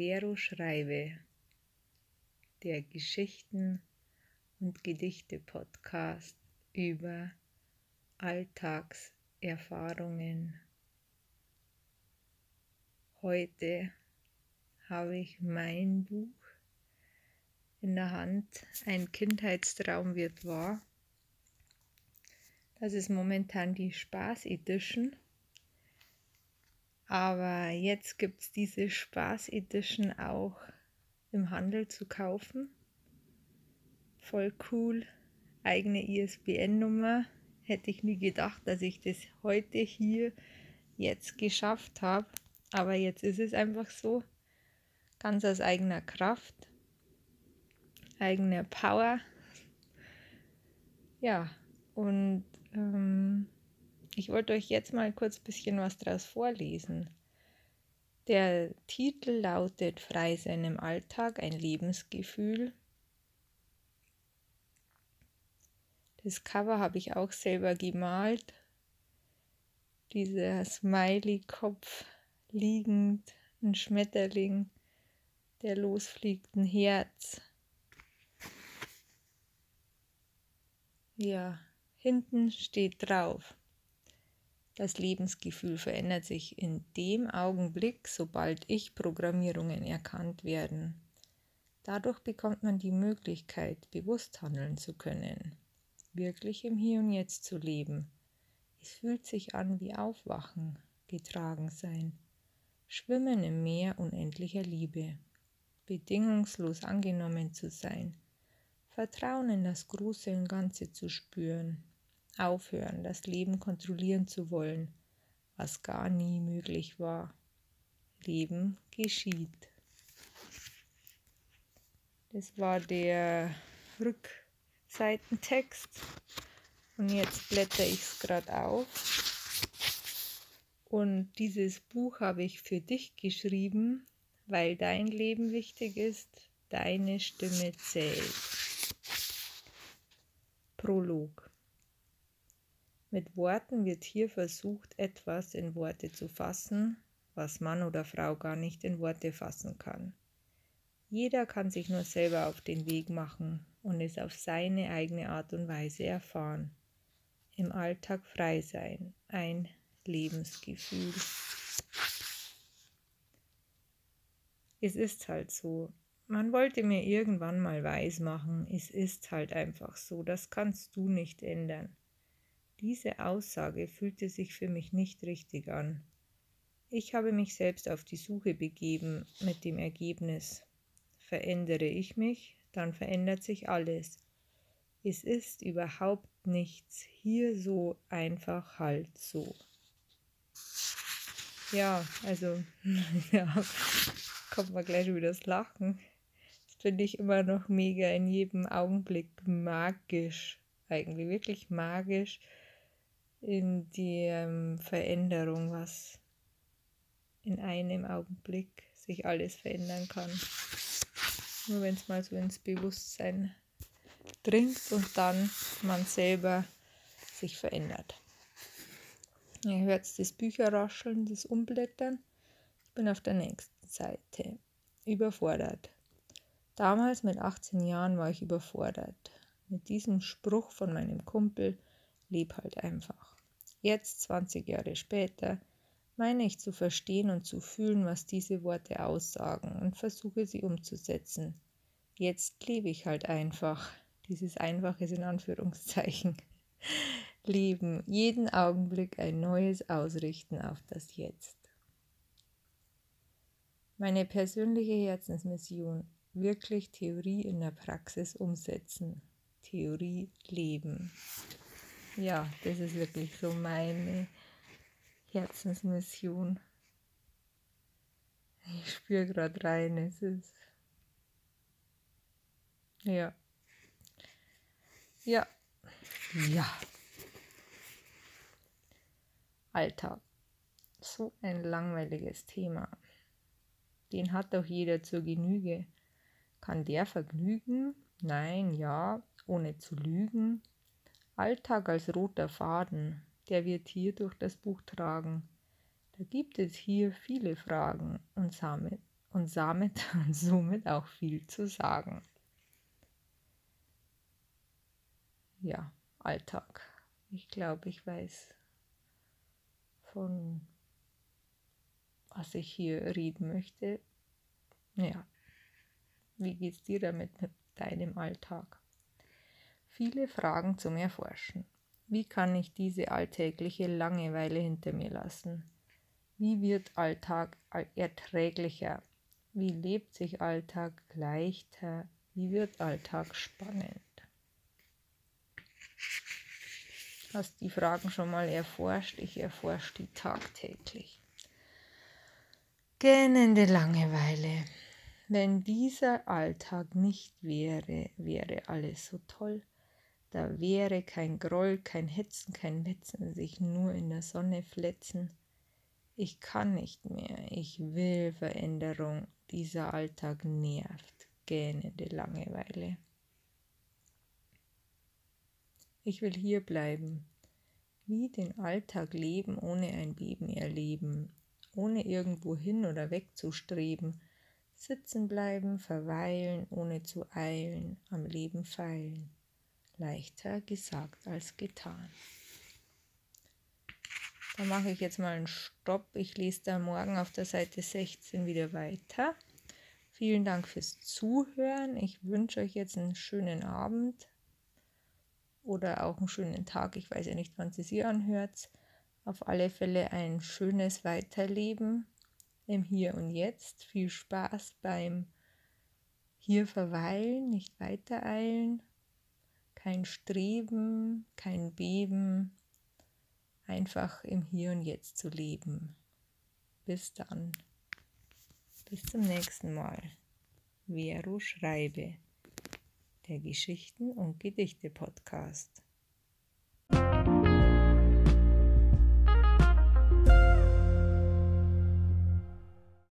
Vero Schreibe, der Geschichten und Gedichte Podcast über Alltagserfahrungen. Heute habe ich mein Buch in der Hand. Ein Kindheitstraum wird wahr. Das ist momentan die Spaß Edition. Aber jetzt gibt es diese Spaß Edition auch im Handel zu kaufen. Voll cool. Eigene ISBN-Nummer. Hätte ich nie gedacht, dass ich das heute hier jetzt geschafft habe. Aber jetzt ist es einfach so. Ganz aus eigener Kraft. Eigener Power. Ja, und ähm, ich wollte euch jetzt mal kurz ein bisschen was daraus vorlesen. Der Titel lautet Frei sein im Alltag, ein Lebensgefühl. Das Cover habe ich auch selber gemalt. Dieser Smiley-Kopf liegend, ein Schmetterling, der losfliegt, ein Herz. Ja, hinten steht drauf. Das Lebensgefühl verändert sich in dem Augenblick, sobald Ich-Programmierungen erkannt werden. Dadurch bekommt man die Möglichkeit, bewusst handeln zu können, wirklich im Hier und Jetzt zu leben. Es fühlt sich an wie Aufwachen, getragen sein, Schwimmen im Meer unendlicher Liebe, bedingungslos angenommen zu sein, Vertrauen in das Große und Ganze zu spüren, aufhören, das Leben kontrollieren zu wollen, was gar nie möglich war. Leben geschieht. Das war der Rückseitentext. Und jetzt blätter ich es gerade auf. Und dieses Buch habe ich für dich geschrieben, weil dein Leben wichtig ist, deine Stimme zählt. Prolog. Mit Worten wird hier versucht, etwas in Worte zu fassen, was Mann oder Frau gar nicht in Worte fassen kann. Jeder kann sich nur selber auf den Weg machen und es auf seine eigene Art und Weise erfahren. Im Alltag frei sein, ein Lebensgefühl. Es ist halt so. Man wollte mir irgendwann mal weismachen, es ist halt einfach so, das kannst du nicht ändern. Diese Aussage fühlte sich für mich nicht richtig an. Ich habe mich selbst auf die Suche begeben mit dem Ergebnis. Verändere ich mich, dann verändert sich alles. Es ist überhaupt nichts hier so einfach halt so. Ja, also, ja, kommt mal gleich wieder das Lachen. Das finde ich immer noch mega in jedem Augenblick magisch. Eigentlich wirklich magisch in die ähm, Veränderung, was in einem Augenblick sich alles verändern kann. Nur wenn es mal so ins Bewusstsein dringt und dann man selber sich verändert. Ihr hört das Bücherrascheln, das Umblättern. Ich bin auf der nächsten Seite. Überfordert. Damals mit 18 Jahren war ich überfordert. Mit diesem Spruch von meinem Kumpel, leb halt einfach. Jetzt, 20 Jahre später, meine ich zu verstehen und zu fühlen, was diese Worte aussagen und versuche sie umzusetzen. Jetzt lebe ich halt einfach. Dieses Einfache in Anführungszeichen. Leben, jeden Augenblick ein neues Ausrichten auf das Jetzt. Meine persönliche Herzensmission, wirklich Theorie in der Praxis umsetzen. Theorie leben ja, das ist wirklich so meine Herzensmission. Ich spüre gerade rein, es ist. Ja. Ja. Ja. Alltag. So ein langweiliges Thema. Den hat doch jeder zur Genüge. Kann der vergnügen? Nein, ja, ohne zu lügen. Alltag als roter Faden, der wird hier durch das Buch tragen. Da gibt es hier viele Fragen und und damit und somit auch viel zu sagen. Ja, Alltag. Ich glaube, ich weiß von was ich hier reden möchte. Ja, wie geht's dir damit mit deinem Alltag? Viele Fragen zum Erforschen. Wie kann ich diese alltägliche Langeweile hinter mir lassen? Wie wird Alltag erträglicher? Wie lebt sich Alltag leichter? Wie wird Alltag spannend? Hast die Fragen schon mal erforscht? Ich erforsche die tagtäglich. Gähnende Langeweile. Wenn dieser Alltag nicht wäre, wäre alles so toll. Da wäre kein Groll, kein Hetzen, kein Wetzen, sich nur in der Sonne fletzen. Ich kann nicht mehr, ich will Veränderung, dieser Alltag nervt, gähnende Langeweile. Ich will hier bleiben, wie den Alltag leben, ohne ein Beben erleben, ohne irgendwo hin oder wegzustreben, sitzen bleiben, verweilen, ohne zu eilen, am Leben feilen leichter gesagt als getan. Da mache ich jetzt mal einen Stopp. Ich lese da morgen auf der Seite 16 wieder weiter. Vielen Dank fürs Zuhören. Ich wünsche euch jetzt einen schönen Abend oder auch einen schönen Tag. Ich weiß ja nicht, wann es hier anhört. Auf alle Fälle ein schönes Weiterleben im Hier und Jetzt. Viel Spaß beim Hier verweilen, nicht weitereilen kein Streben, kein Beben, einfach im Hier und Jetzt zu leben. Bis dann. Bis zum nächsten Mal. Vero Schreibe, der Geschichten- und Gedichte-Podcast.